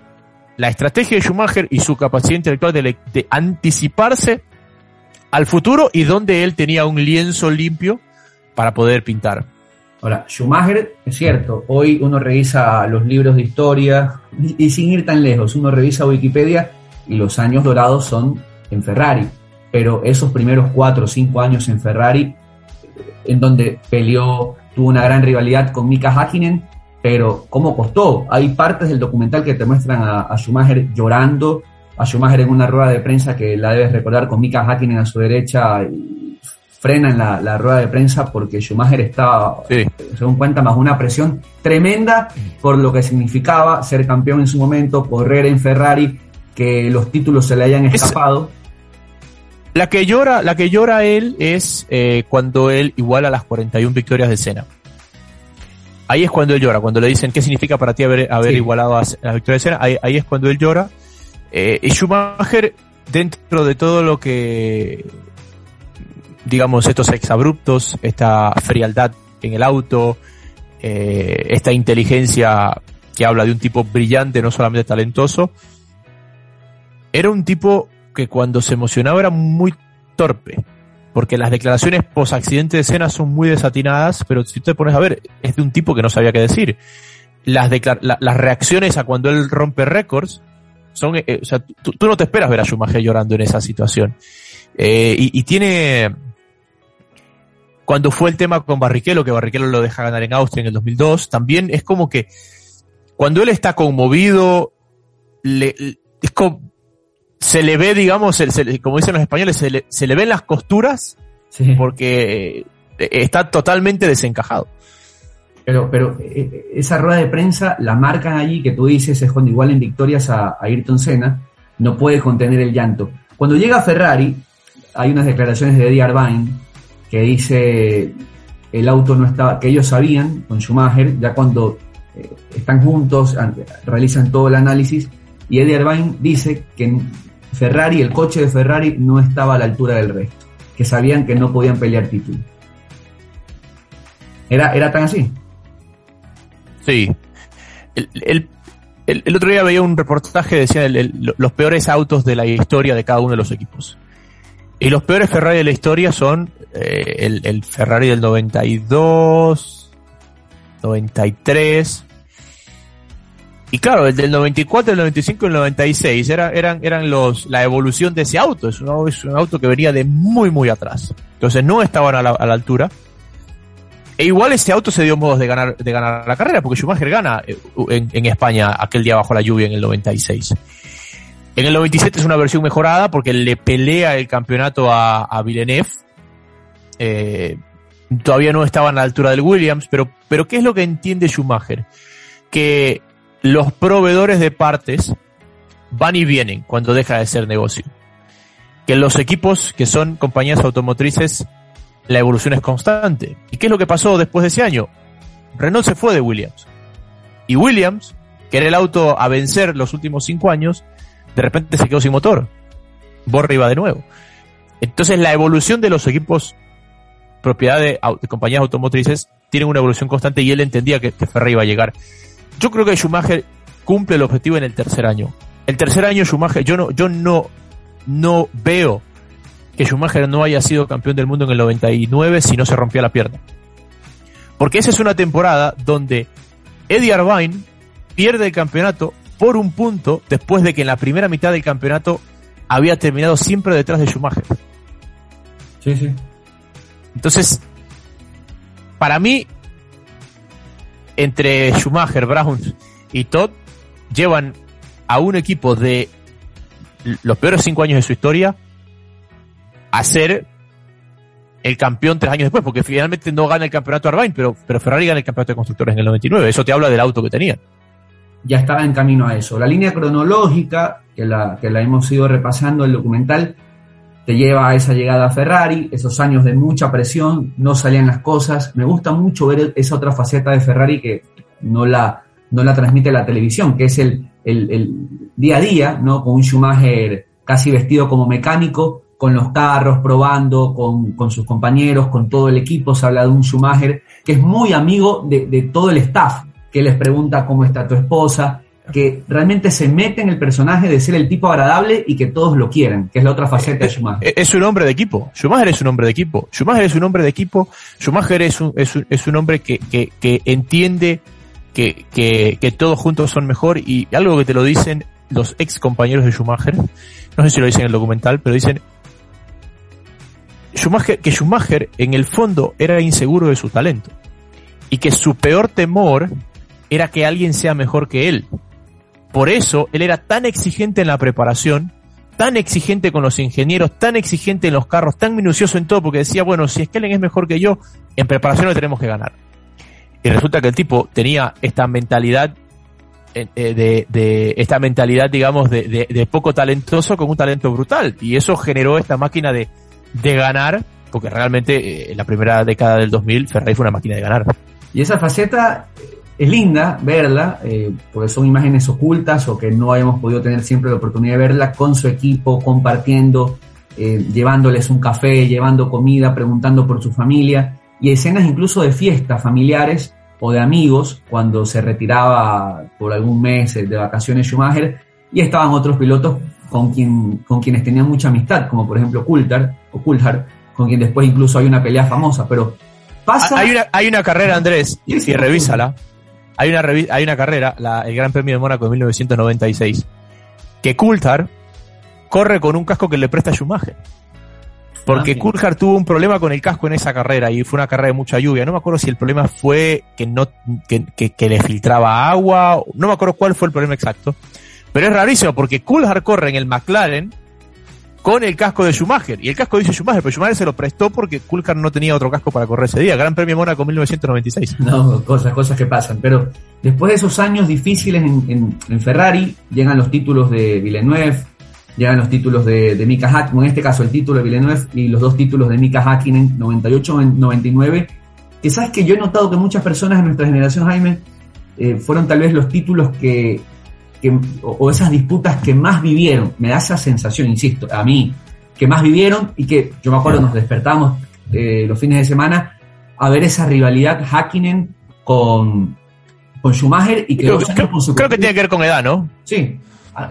Speaker 2: La estrategia de Schumacher y su capacidad intelectual de anticiparse al futuro y donde él tenía un lienzo limpio para poder pintar.
Speaker 1: Ahora, Schumacher, es cierto, hoy uno revisa los libros de historia y, sin ir tan lejos, uno revisa Wikipedia y los años dorados son en Ferrari, pero esos primeros cuatro o cinco años en Ferrari, en donde peleó, tuvo una gran rivalidad con Mika Hakkinen, pero ¿cómo costó? Hay partes del documental que te muestran a, a Schumacher llorando, a Schumacher en una rueda de prensa que la debes recordar con Mika Hakkinen a su derecha frenan la, la, rueda de prensa porque Schumacher estaba, según cuenta, más una presión tremenda por lo que significaba ser campeón en su momento, correr en Ferrari, que los títulos se le hayan escapado.
Speaker 2: la que llora, la que llora él es eh, cuando él iguala las 41 victorias de Senna. Ahí es cuando él llora, cuando le dicen qué significa para ti haber, haber igualado a las victorias de Senna, ahí, ahí es cuando él llora. Eh, y Schumacher, dentro de todo lo que digamos, estos exabruptos, esta frialdad en el auto, eh, esta inteligencia que habla de un tipo brillante, no solamente talentoso, era un tipo que cuando se emocionaba era muy torpe, porque las declaraciones post accidente de escena son muy desatinadas, pero si te pones a ver, es de un tipo que no sabía qué decir. Las, las reacciones a cuando él rompe récords Son, eh, o sea, tú, no te esperas ver a Schumacher llorando en esa situación. Eh, y, tiene, cuando fue el tema con Barrichello, que Barrichello lo deja ganar en Austria en el 2002, también es como que cuando él está conmovido, le, es como, se le ve, digamos, como dicen los españoles, se le, se le ven las costuras porque eh, está totalmente desencajado.
Speaker 1: Pero, pero eh, esa rueda de prensa la marcan allí, que tú dices es cuando igual en victorias a, Ayrton Senna, no puede contener el llanto. Cuando llega Ferrari, hay unas declaraciones de Eddie Irvine que dice el auto no estaba, que ellos sabían con Schumacher, ya cuando eh, están juntos, realizan todo el análisis, y Eddie Irvine dice que Ferrari, el coche de Ferrari, no estaba a la altura del resto, que sabían que no podían pelear título. ¿Era, era tan así?
Speaker 2: Sí. El, otro día veía un reportaje, decía los peores autos de la historia de cada uno de los equipos. Y los peores Ferrari de la historia son eh, el, Ferrari del 92, 93. Y claro, el del 94, el 95 y el 96 era, eran, eran los, la evolución de ese auto. Es un, auto que venía de muy, muy atrás. Entonces no estaban a la, a la altura. E igual ese auto se dio modos de ganar, de ganar la carrera, porque Schumacher gana eh, en, España aquel día bajo la lluvia en el 96. En el 97 es una versión mejorada porque le pelea el campeonato a, a Villeneuve. Eh, todavía no estaban a la altura del Williams, pero, pero ¿qué es lo que entiende Schumacher? Que los proveedores de partes van y vienen cuando deja de ser negocio. Que los equipos que son compañías automotrices la evolución es constante. ¿Y qué es lo que pasó después de ese año? Renault se fue de Williams. Y Williams, que era el auto a vencer los últimos cinco años, de repente se quedó sin motor. Borra iba de nuevo. Entonces la evolución de los equipos propiedad de, compañías automotrices tienen una evolución constante y él entendía que, Ferrari iba a llegar. Yo creo que Schumacher cumple el objetivo en el tercer año. El tercer año Schumacher, yo no, yo no, no veo que Schumacher no haya sido campeón del mundo en el 99 si no se rompía la pierna. Porque esa es una temporada donde Eddie Irvine pierde el campeonato por un punto después de que en la primera mitad del campeonato había terminado siempre detrás de Schumacher.
Speaker 1: Sí, sí.
Speaker 2: Entonces, para mí, entre Schumacher, Brown y Todd, llevan a un equipo de los peores cinco años de su historia a ser el campeón tres años después, porque finalmente no gana el campeonato Arbain, pero, pero Ferrari gana el campeonato de constructores en el 99. Eso te habla del auto que tenían.
Speaker 1: Ya estaba en camino a eso. La línea cronológica, que la, que la hemos ido repasando el documental, te lleva a esa llegada a Ferrari, esos años de mucha presión, no salían las cosas. Me gusta mucho ver esa otra faceta de Ferrari que no la, no la transmite la televisión, que es el, el, el día a día, ¿no? Con un Schumacher casi vestido como mecánico, con los carros, probando con, sus compañeros, con todo el equipo. Se habla de un Schumacher que es muy amigo de, todo el staff, que les pregunta cómo está tu esposa, que realmente se mete en el personaje de ser el tipo agradable y que todos lo quieren, que es la otra faceta de Schumacher.
Speaker 2: Es un hombre de equipo. Schumacher es un hombre de equipo. Schumacher es un hombre de equipo. Schumacher es un, es un, es un hombre que, que, que entiende que, que, que todos juntos son mejor y algo que te lo dicen los ex compañeros de Schumacher, no sé si lo dicen en el documental, pero dicen, Schumacher, que Schumacher en el fondo era inseguro de su talento y que su peor temor era que alguien sea mejor que él. Por eso él era tan exigente en la preparación, tan exigente con los ingenieros, tan exigente en los carros, tan minucioso en todo, porque decía, bueno, si es que alguien es mejor que yo, en preparación le tenemos que ganar. Y resulta que el tipo tenía esta mentalidad eh, de, de, esta mentalidad, digamos, de, poco talentoso con un talento brutal. Y eso generó esta máquina de, de ganar, porque realmente eh, en la primera década del 2000 Ferrari fue una máquina de ganar.
Speaker 1: Y esa faceta es linda verla, eh, porque son imágenes ocultas o que no hayamos podido tener siempre la oportunidad de verla con su equipo, compartiendo, eh, llevándoles un café, llevando comida, preguntando por su familia, y escenas incluso de fiestas familiares o de amigos cuando se retiraba por algún mes de vacaciones Schumacher y estaban otros pilotos con, quien, con quienes tenían mucha amistad, como por ejemplo Coulthard, o Coulthard, con quien después incluso hay una pelea famosa, pero pasa...
Speaker 2: Hay una, hay una carrera, Andrés, y, y revísala. Hay una, hay una carrera, la, el Gran Premio de Mónaco de 1996, que Coulthard corre con un casco que le presta Schumacher. Porque
Speaker 1: Ah,
Speaker 2: Coulthard tuvo un problema con el casco en esa carrera y fue una carrera de mucha lluvia. No me acuerdo si el problema fue que no que, que- que le filtraba agua. No me acuerdo cuál fue el problema exacto. Pero es rarísimo porque Coulthard corre en el McLaren con el casco de Schumacher. Y el casco dice Schumacher, pero Schumacher se lo prestó porque Coulthard no tenía otro casco para correr ese día. Gran Premio Mónaco 1996.
Speaker 1: No, cosas, cosas que pasan. Pero después de esos años difíciles en Ferrari, llegan los títulos de Villeneuve, llegan los títulos de, de Mika Hakkinen, en este caso el título de Villeneuve y los dos títulos de Mika Hakkinen 98-99. Que sabes que yo he notado que muchas personas de nuestra generación, Jaime, eh, fueron tal vez los títulos que, que- o, esas disputas que más vivieron. Me da esa sensación, insisto, a mí, que más vivieron y que yo me acuerdo nos despertamos eh, los fines de semana a ver esa rivalidad Hakkinen con, con Schumacher y que
Speaker 2: Creo,
Speaker 1: dos
Speaker 2: que-
Speaker 1: años
Speaker 2: creo- creo que tiene que ver con edad, ¿no?
Speaker 1: Sí,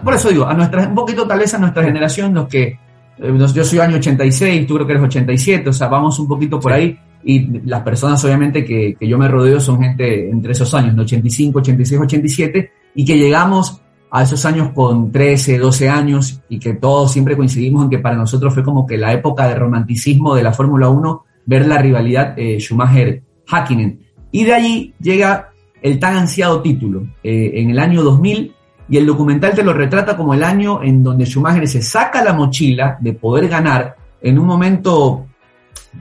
Speaker 1: por eso digo, a nuestra, un poquito tal vez a nuestra generación, los que, eh, yo soy año 86, tú creo que eres 87, o sea, vamos un poquito por
Speaker 2: Sí.
Speaker 1: ahí, y las personas obviamente que, que yo me rodeo son gente entre esos años, ¿no? 85, 86, 87, y que llegamos a esos años con 13, 12 años, y que todos siempre coincidimos en que para nosotros fue como que la época de romanticismo de la Fórmula 1, ver la rivalidad eh, Schumacher-Hakkinen. Y de allí llega el tan ansiado título, eh, en el año 2000, y el documental te lo retrata como el año en donde Schumacher se saca la mochila de poder ganar en un momento,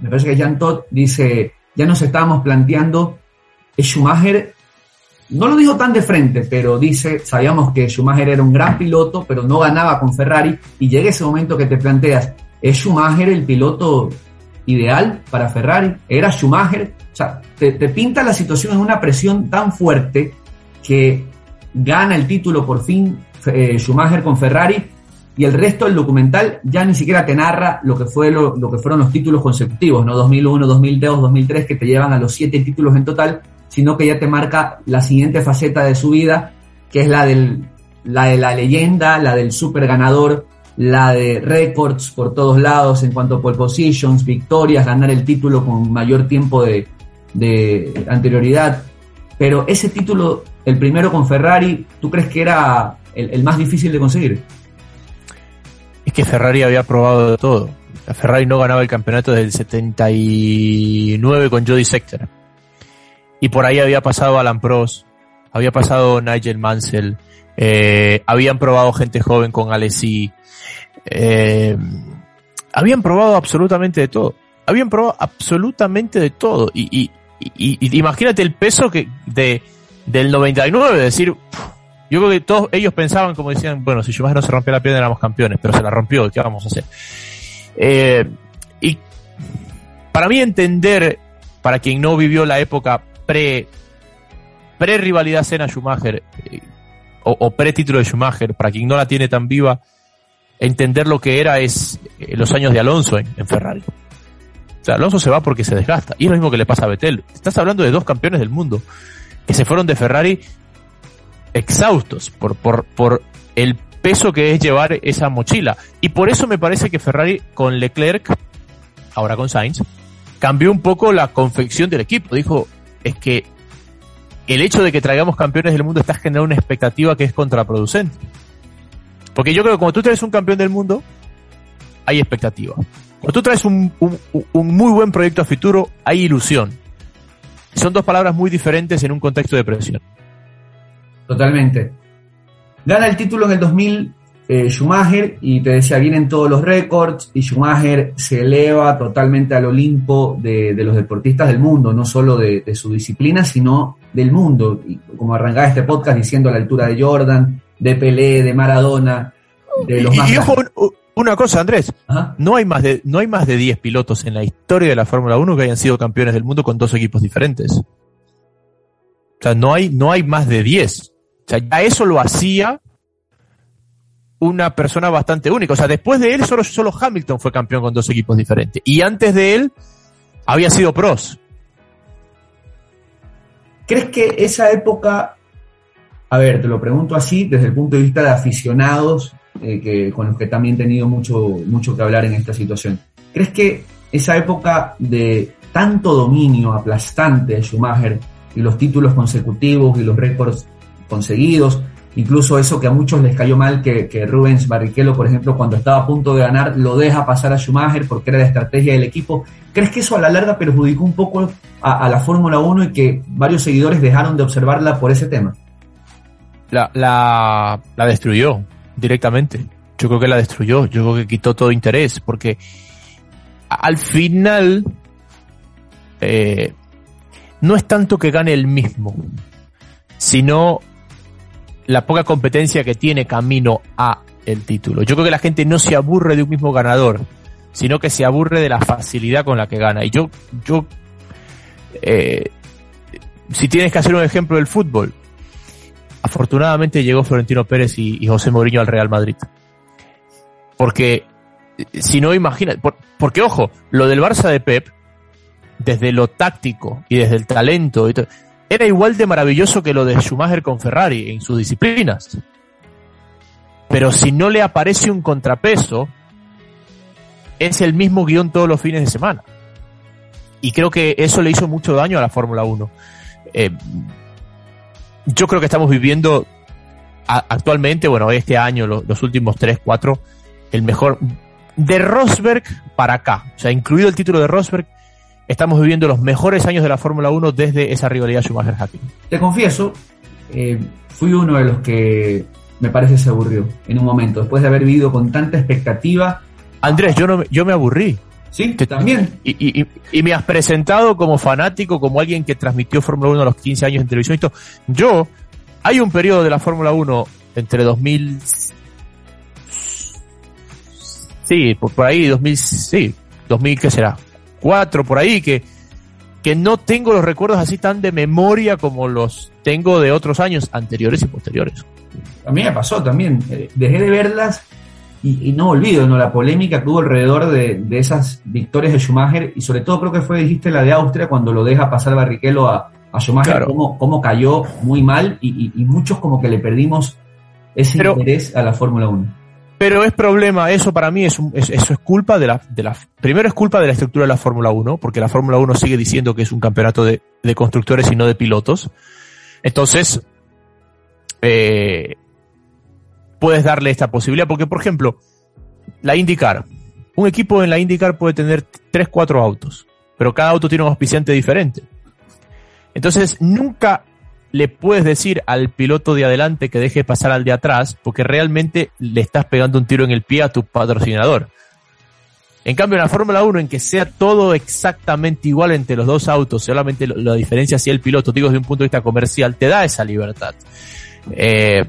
Speaker 1: me parece que Jean Todt dice, ya nos estábamos planteando, Schumacher, no lo dijo tan de frente, pero dice, sabíamos que Schumacher era un gran piloto, pero no ganaba con Ferrari, y llega ese momento que te planteas, ¿es Schumacher el piloto ideal para Ferrari? ¿Era Schumacher? O sea, te, pinta la situación en una presión tan fuerte que gana el título por fin eh, Schumacher con Ferrari y el resto del documental ya ni siquiera te narra lo que fue lo, lo que fueron los títulos consecutivos, no 2001, 2002, 2003 que te llevan a los siete títulos en total, sino que ya te marca la siguiente faceta de su vida, que es la del la de la leyenda, la del super ganador, la de récords por todos lados en cuanto a pole positions, victorias, ganar el título con mayor tiempo de, anterioridad. Pero ese título, el primero con Ferrari, ¿tú crees que era el, más difícil de conseguir?
Speaker 2: Es que Ferrari había probado todo. Ferrari no ganaba el campeonato desde el 79 con Jody Sector. Y por ahí había pasado Alan Prost, había pasado Nigel Mansell, eh, habían probado gente joven con Alessi, eh, habían probado absolutamente de todo. Habían probado absolutamente de todo. Y, y, y, imagínate el peso que de, del 99, es decir, yo creo que todos ellos pensaban, como decían, bueno, si Schumacher no se rompió la pierna éramos campeones, pero se la rompió, ¿qué vamos a hacer? Eh, y para mí entender, para quien no vivió la época pre, pre rivalidad Senna Schumacher, eh, o, pre título de Schumacher, para quien no la tiene tan viva, entender lo que era es eh, los años de Alonso en, en Ferrari. O sea, Alonso se va porque se desgasta. Y es lo mismo que le pasa a Vettel. Estás hablando de dos campeones del mundo que se fueron de Ferrari exhaustos por, por, por el peso que es llevar esa mochila. Y por eso me parece que Ferrari con Leclerc, ahora con Sainz, cambió un poco la confección del equipo. Dijo, es que el hecho de que traigamos campeones del mundo está generando una expectativa que es contraproducente. Porque yo creo que cuando tú traes un campeón del mundo, hay expectativa. Cuando tú traes un, un, muy buen proyecto a futuro, hay ilusión. Son dos palabras muy diferentes en un contexto de presión.
Speaker 1: Totalmente. Gana el título en el 2000 eh, Schumacher y te decía, vienen todos los récords y Schumacher se eleva totalmente al Olimpo de, de los deportistas del mundo, no solo de, de, su disciplina, sino del mundo. Y como arrancaba este podcast diciendo a la altura de Jordan, de Pelé, de Maradona, de los
Speaker 2: y,
Speaker 1: más...
Speaker 2: Y ojo, una cosa, Andrés, no hay más de no hay más de 10 pilotos en la historia de la Fórmula 1 que hayan sido campeones del mundo con dos equipos diferentes. O sea, no hay no hay más de 10. O sea, ya eso lo hacía una persona bastante única. O sea, después de él solo, solo Hamilton fue campeón con dos equipos diferentes. Y antes de él había sido pros.
Speaker 1: ¿Crees que esa época, a ver, te lo pregunto así, desde el punto de vista de aficionados, eh, que, con los que también he tenido mucho, mucho que hablar en esta situación, ¿crees que esa época de tanto dominio aplastante de Schumacher y los títulos consecutivos y los récords conseguidos, incluso eso que a muchos les cayó mal, que, Rubens Barrichello, por ejemplo, cuando estaba a punto de ganar, lo deja pasar a Schumacher porque era la estrategia del equipo. ¿Crees que eso a la larga perjudicó un poco a, a la Fórmula 1 y que varios seguidores dejaron de observarla por ese tema?
Speaker 2: La, la, la destruyó directamente. Yo creo que la destruyó, yo creo que quitó todo interés, porque al final eh, no es tanto que gane el mismo, sino la poca competencia que tiene camino a el título. Yo creo que la gente no se aburre de un mismo ganador, sino que se aburre de la facilidad con la que gana. Y yo, yo, eh, si tienes que hacer un ejemplo del fútbol, afortunadamente llegó Florentino Pérez y, José Mourinho al Real Madrid. Porque, si no, imagina, porque ojo, lo del Barça de Pep, desde lo táctico y desde el talento, era igual de maravilloso que lo de Schumacher con Ferrari en sus disciplinas. Pero si no le aparece un contrapeso, es el mismo guion todos los fines de semana. Y creo que eso le hizo mucho daño a la Fórmula 1. Eh, yo creo que estamos viviendo actualmente, bueno, este año, los, últimos 3, 4, el mejor de Rosberg para acá. O sea, incluido el título de Rosberg, estamos viviendo los mejores años de la Fórmula 1 desde esa rivalidad Schumacher-Hacking.
Speaker 1: Te confieso, eh, fui uno de los que me parece se aburrió en un momento, después de haber vivido con tanta expectativa.
Speaker 2: Andrés, yo, no, yo me aburrí.
Speaker 1: Sí, también.
Speaker 2: Y, y, me has presentado como fanático, como alguien que transmitió Fórmula 1 a los 15 años en televisión. Esto. Yo, hay un periodo de la Fórmula 1 entre 2000. Sí, por, por ahí, 2000. Sí, 2000, ¿qué será? 4, por ahí, que, que no tengo los recuerdos así tan de memoria como los tengo de otros años anteriores y posteriores.
Speaker 1: A mí me pasó también. Eh, dejé de verlas y, no olvido ¿no? la polémica que hubo alrededor de, esas victorias de Schumacher y sobre todo creo que fue, dijiste, la de Austria cuando lo deja pasar Barrichello a, a Schumacher, cómo, cayó muy mal y, muchos como que le perdimos ese interés a la Fórmula 1.
Speaker 2: Pero es problema, eso para mí es, eso es culpa de la, primero es culpa de la estructura de la Fórmula 1, porque la Fórmula 1 sigue diciendo que es un campeonato de, de constructores y no de pilotos. Entonces, eh, puedes darle esta posibilidad. Porque, por ejemplo, la IndyCar. Un equipo en la IndyCar puede tener 3, 4 autos, pero cada auto tiene un auspiciante diferente. Entonces, nunca le puedes decir al piloto de adelante que deje pasar al de atrás, porque realmente le estás pegando un tiro en el pie a tu patrocinador. En cambio, en la Fórmula 1, en que sea todo exactamente igual entre los dos autos, solamente la diferencia si el piloto, digo desde un punto de vista comercial, te da esa libertad. Eh,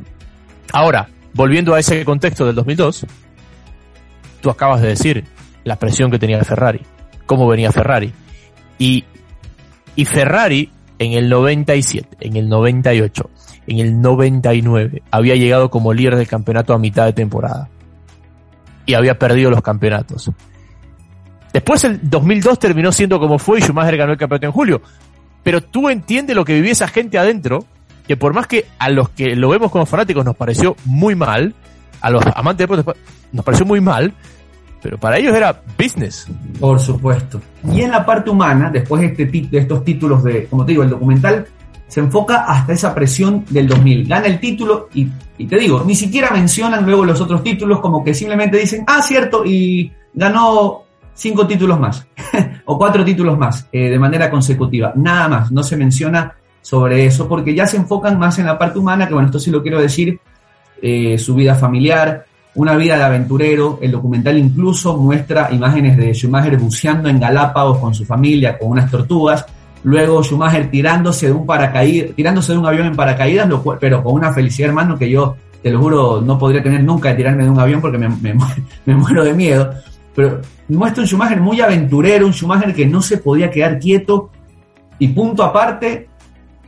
Speaker 2: ahora, volviendo a ese contexto del 2002, tú acabas de decir la presión que tenía Ferrari, cómo venía Ferrari. Y, y Ferrari en el 97, en el 98, en el 99 había llegado como líder del campeonato a mitad de temporada. Y había perdido los campeonatos. Después el 2002 terminó siendo como fue y Schumacher ganó el campeonato en julio. Pero tú entiendes lo que vivía esa gente adentro que por más que a los que lo vemos como fanáticos nos pareció muy mal, a los amantes de deportes nos pareció muy mal, pero para ellos era business.
Speaker 1: Por supuesto. Y en la parte humana, después de, este, de estos títulos de, como te digo, el documental se enfoca hasta esa presión del 2000. Gana el título y, te digo, ni siquiera mencionan luego los otros títulos, como que simplemente dicen, ah, cierto, y ganó cinco títulos más, (laughs) o cuatro títulos más, eh, de manera consecutiva. Nada más, no se menciona sobre eso, porque ya se enfocan más en la parte humana, que bueno, esto sí lo quiero decir, eh, su vida familiar, una vida de aventurero. El documental incluso muestra imágenes de Schumacher buceando en Galápagos con su familia, con unas tortugas. Luego Schumacher tirándose de un paracaídas, tirándose de un avión en paracaídas, pero con una felicidad, hermano, que yo te lo juro no podría tener nunca de tirarme de un avión porque me, (laughs) me muero de miedo. Pero muestra un Schumacher muy aventurero, un Schumacher que no se podía quedar quieto. Y punto aparte,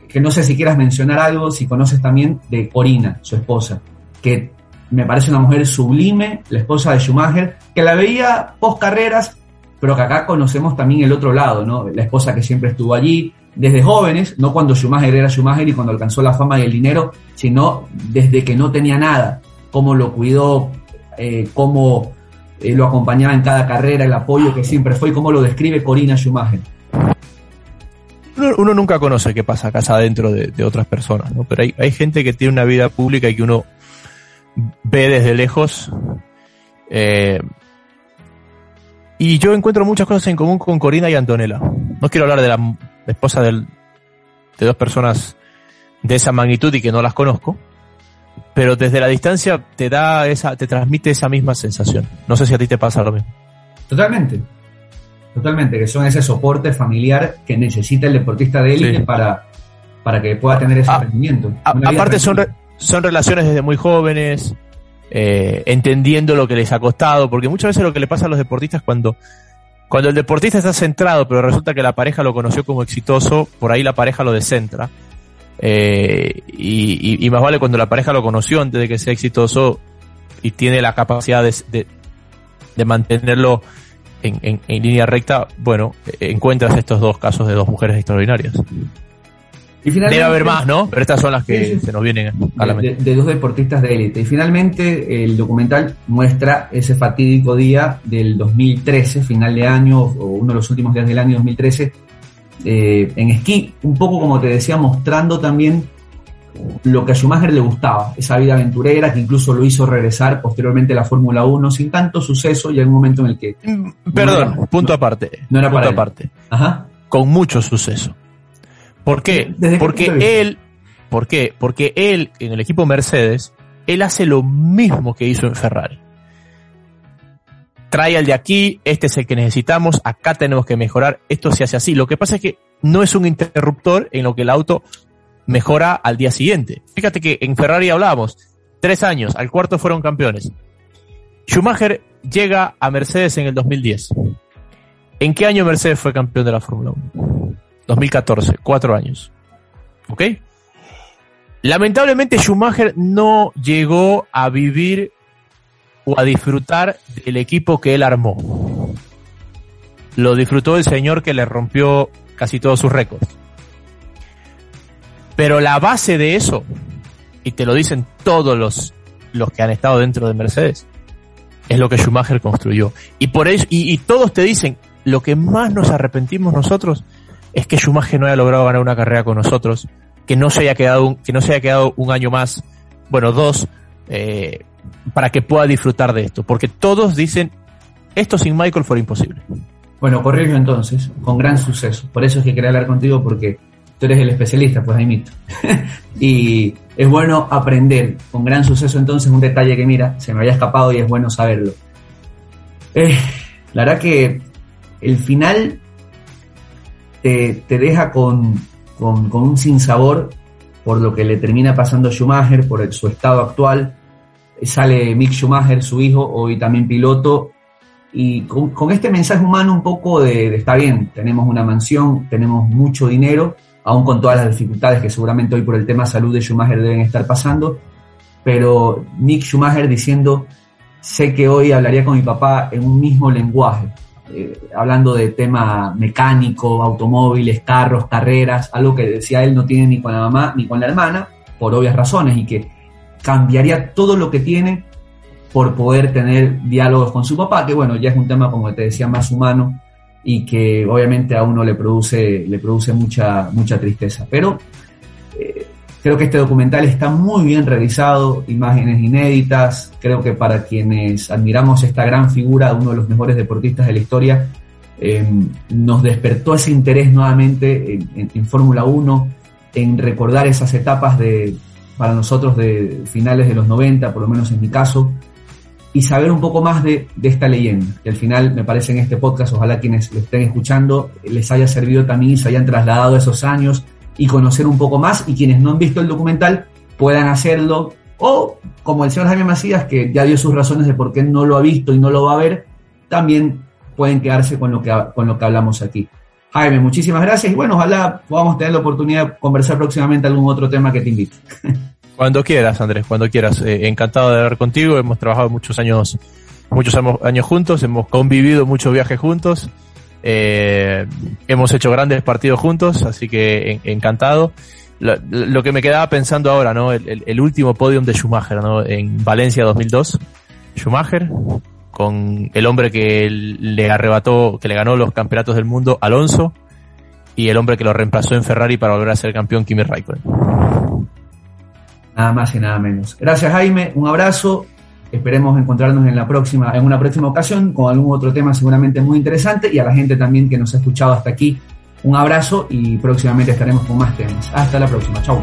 Speaker 1: que no sé si quieras mencionar algo, si conoces también de Corina, su esposa, que me parece una mujer sublime, la esposa de Schumacher, que la veía post carreras, pero que acá conocemos también el otro lado, ¿no? La esposa que siempre estuvo allí, desde jóvenes, no cuando Schumacher era Schumacher y cuando alcanzó la fama y el dinero, sino desde que no tenía nada, cómo lo cuidó, eh, cómo eh, lo acompañaba en cada carrera, el apoyo que siempre fue y cómo lo describe Corina Schumacher.
Speaker 2: uno, nunca conoce qué pasa casa adentro de, otras personas, ¿no? Pero hay, hay gente que tiene una vida pública y que uno ve desde lejos. Eh, y yo encuentro muchas cosas en común con Corina y Antonella. No quiero hablar de la esposa del, de dos personas de esa magnitud y que no las conozco, pero desde la distancia te da esa, te transmite esa misma sensación. No sé si a ti te pasa lo mismo.
Speaker 1: Totalmente, totalmente, que son ese soporte familiar que necesita el deportista de élite para, para que pueda tener ese ah, rendimiento.
Speaker 2: aparte son, son relaciones desde muy jóvenes, eh, entendiendo lo que les ha costado, porque muchas veces lo que le pasa a los deportistas cuando, cuando el deportista está centrado, pero resulta que la pareja lo conoció como exitoso, por ahí la pareja lo descentra. Eh, y, más vale cuando la pareja lo conoció antes de que sea exitoso y tiene la capacidad de, de, mantenerlo en, en, en, línea recta, bueno, encuentras estos dos casos de dos mujeres extraordinarias. Debe haber más, ¿no? Pero estas son las que se nos vienen a la
Speaker 1: mente. De, dos deportistas de élite. Y finalmente el documental muestra ese fatídico día del 2013, final de año, o uno de los últimos días del año 2013, eh, en esquí, un poco como te decía, mostrando también lo que a Schumacher le gustaba, esa vida aventurera que incluso lo hizo regresar posteriormente a la Fórmula 1 sin tanto suceso y en un momento en el que...
Speaker 2: Mm, perdón, punto aparte. No era punto aparte. Ajá. Con mucho suceso. ¿Por qué? Porque él, ¿por qué? Porque él, en el equipo Mercedes, él hace lo mismo que hizo en Ferrari. Trae al de aquí, este es el que necesitamos, acá tenemos que mejorar, esto se hace así. Lo que pasa es que no es un interruptor en lo que el auto mejora al día siguiente. Fíjate que en Ferrari hablábamos, tres años, al cuarto fueron campeones. Schumacher llega a Mercedes en el 2010. ¿En qué año Mercedes fue campeón de la Fórmula 1? 2014, cuatro años. ¿Ok? Lamentablemente Schumacher no llegó a vivir o a disfrutar del equipo que él armó. Lo disfrutó el señor que le rompió casi todos sus récords. Pero la base de eso, y te lo dicen todos los, los que han estado dentro de Mercedes, es lo que Schumacher construyó. Y por eso, y, y todos te dicen, lo que más nos arrepentimos nosotros es que Schumacher no haya logrado ganar una carrera con nosotros, que no se haya quedado un, que no se haya quedado un año más, bueno, dos, eh, para que pueda disfrutar de esto, porque todos dicen, esto sin Michael fue imposible.
Speaker 1: Bueno, corrijo entonces, con gran suceso. Por eso es que quería hablar contigo, porque tú eres el especialista, pues ahí mito. (laughs) y es bueno aprender con gran suceso entonces un detalle que mira, se me había escapado y es bueno saberlo. Eh, la verdad que el final te, deja con, con, un sinsabor por lo que le termina pasando a Schumacher, por su estado actual. Sale Mick Schumacher, su hijo, hoy también piloto, y con, este mensaje humano un poco de, está bien, tenemos una mansión, tenemos mucho dinero, aún con todas las dificultades que seguramente hoy por el tema salud de Schumacher deben estar pasando, pero Mick Schumacher diciendo, sé que hoy hablaría con mi papá en un mismo lenguaje, eh, hablando de tema mecánico, automóviles, carros, carreras, algo que decía él no tiene ni con la mamá ni con la hermana, por obvias razones, y que cambiaría todo lo que tiene por poder tener diálogos con su papá, que bueno, ya es un tema, como te decía, más humano y que obviamente a uno le produce, le produce mucha, mucha tristeza. Pero Creo que este documental está muy bien revisado, imágenes inéditas. Creo que para quienes admiramos esta gran figura uno de los mejores deportistas de la historia, em, nos despertó ese interés nuevamente en, Fórmula 1, en recordar esas etapas de, para nosotros de finales de los 90, por lo menos en mi caso, y saber un poco más de, de, esta leyenda. Que al final, me parece en este podcast, ojalá quienes lo estén escuchando, les haya servido también y se hayan trasladado esos años y conocer un poco más y quienes no han visto el documental puedan hacerlo o como el señor Jaime Macías que ya dio sus razones de por qué no lo ha visto y no lo va a ver, también pueden quedarse con lo que, con lo que hablamos aquí. Jaime, muchísimas gracias y bueno, ojalá podamos tener la oportunidad de conversar próximamente algún otro tema que te invite. (laughs)
Speaker 2: Cuando quieras, Andrés, cuando quieras. Eh, encantado de hablar contigo. Hemos trabajado muchos años, muchos años juntos, hemos convivido muchos viajes juntos eh, hemos hecho grandes partidos juntos, así que encantado. Lo, que me quedaba pensando ahora, ¿no? El, último podium de Schumacher, ¿no? En Valencia 2002. Schumacher, con el hombre que le arrebató, que le ganó los campeonatos del mundo, Alonso. y el hombre que lo reemplazó en Ferrari para volver a ser campeón, Kimi Raikkonen.
Speaker 1: Nada más y nada menos. Gracias Jaime, un abrazo. Esperemos encontrarnos en la próxima, en una próxima ocasión con algún otro tema seguramente muy interesante y a la gente también que nos ha escuchado hasta aquí. Un abrazo y próximamente estaremos con más temas. Hasta la próxima. Chau.